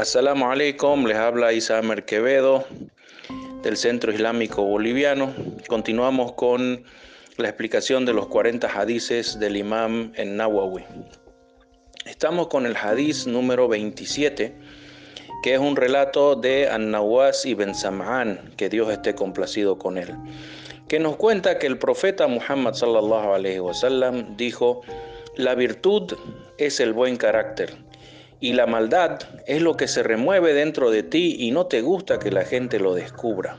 Assalamu alaikum, les habla Isamer Quevedo del Centro Islámico Boliviano. Continuamos con la explicación de los 40 hadices del Imam en Nawawi. Estamos con el hadiz número 27, que es un relato de An-Nawas ibn Sam'an, que Dios esté complacido con él, que nos cuenta que el profeta Muhammad sallallahu alaihi wasallam dijo: "La virtud es el buen carácter." Y la maldad es lo que se remueve dentro de ti y no te gusta que la gente lo descubra.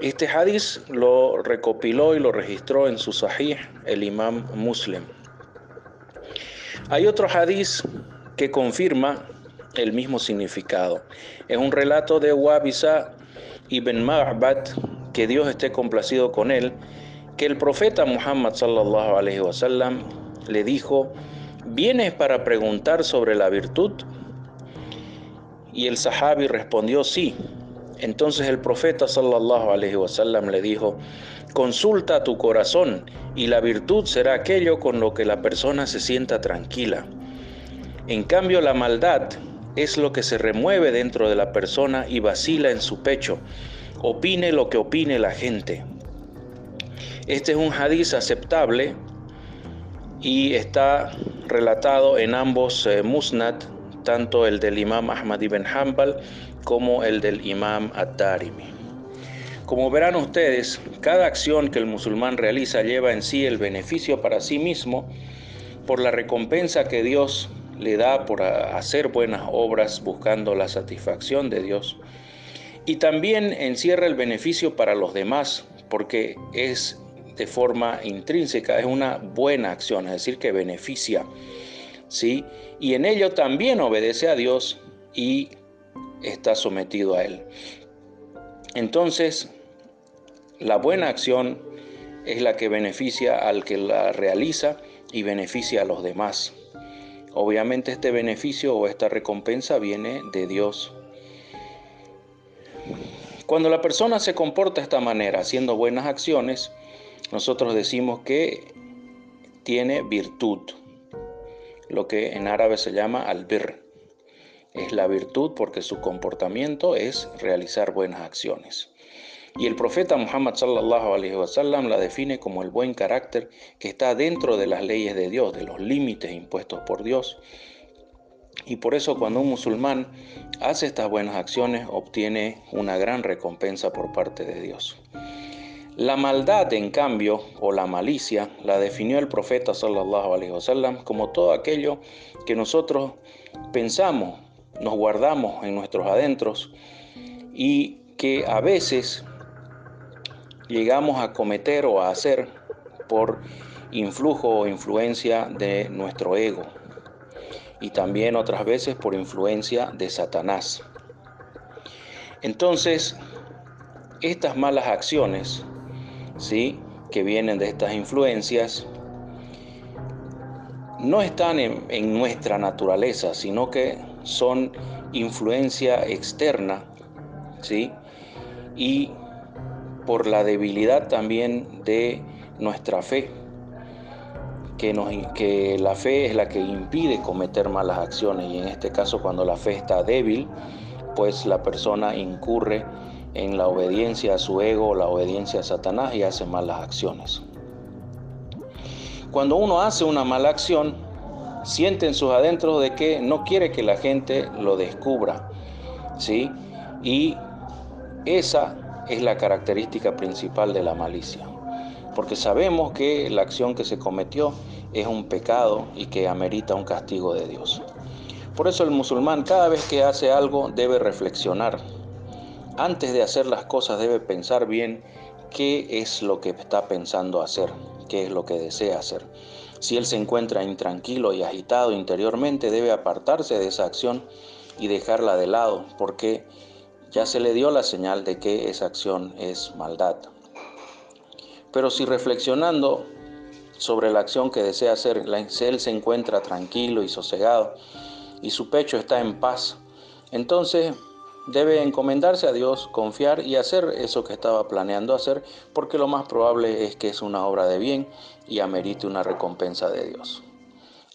Este hadiz lo recopiló y lo registró en su sahih el imam Muslim. Hay otro hadiz que confirma el mismo significado. Es un relato de Wabisa ibn Ma'bad, que Dios esté complacido con él, que el profeta Muhammad sallallahu alaihi wasallam le dijo: ¿Vienes para preguntar sobre la virtud? Y el sahabi respondió sí. Entonces el profeta sallallahu alaihi wasallam le dijo: Consulta tu corazón y la virtud será aquello con lo que la persona se sienta tranquila. En cambio la maldad es lo que se remueve dentro de la persona y vacila en su pecho. Opine lo que opine la gente. Este es un hadiz aceptable y está relatado en ambos eh, musnad, tanto el del imam Ahmad ibn Hanbal como el del imam Ad-Darimi. Como verán ustedes, cada acción que el musulmán realiza lleva en sí el beneficio para sí mismo por la recompensa que Dios le da por hacer buenas obras buscando la satisfacción de Dios. Y también encierra el beneficio para los demás porque es de forma intrínseca, es una buena acción, es decir, que beneficia. ¿sí? Y en ello también obedece a Dios y está sometido a Él. Entonces, la buena acción es la que beneficia al que la realiza y beneficia a los demás. Obviamente este beneficio o esta recompensa viene de Dios. Cuando la persona se comporta de esta manera, haciendo buenas acciones, nosotros decimos que tiene virtud, lo que en árabe se llama albir. Es la virtud porque su comportamiento es realizar buenas acciones. Y el profeta Muhammad sallallahu alaihi wasallam la define como el buen carácter que está dentro de las leyes de Dios, de los límites impuestos por Dios. Y por eso cuando un musulmán hace estas buenas acciones obtiene una gran recompensa por parte de Dios. La maldad, en cambio, o la malicia, la definió el profeta sallallahu alaihi wasallam como todo aquello que nosotros pensamos, nos guardamos en nuestros adentros y que a veces llegamos a cometer o a hacer por influjo o influencia de nuestro ego y también otras veces por influencia de Satanás. Entonces, estas malas acciones ¿sí? que vienen de estas influencias, no están en, nuestra naturaleza, sino que son influencia externa, ¿sí? Y por la debilidad también de nuestra fe, que, nos, que la fe es la que impide cometer malas acciones y en este caso cuando la fe está débil, pues la persona incurre en la obediencia a su ego, la obediencia a Satanás y hace malas acciones. Cuando uno hace una mala acción, siente en sus adentros de que no quiere que la gente lo descubra, ¿sí? Y esa es la característica principal de la malicia, porque sabemos que la acción que se cometió es un pecado y que amerita un castigo de Dios. Por eso el musulmán cada vez que hace algo debe reflexionar antes de hacer las cosas debe pensar bien qué es lo que está pensando hacer, qué es lo que desea hacer. Si él se encuentra intranquilo y agitado interiormente, debe apartarse de esa acción y dejarla de lado, porque ya se le dio la señal de que esa acción es maldad. Pero si reflexionando sobre la acción que desea hacer, él se encuentra tranquilo y sosegado y su pecho está en paz, entonces Debe encomendarse a Dios, confiar y hacer eso que estaba planeando hacer, porque lo más probable es que es una obra de bien y amerite una recompensa de Dios.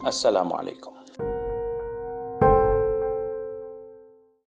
Assalamu alaikum.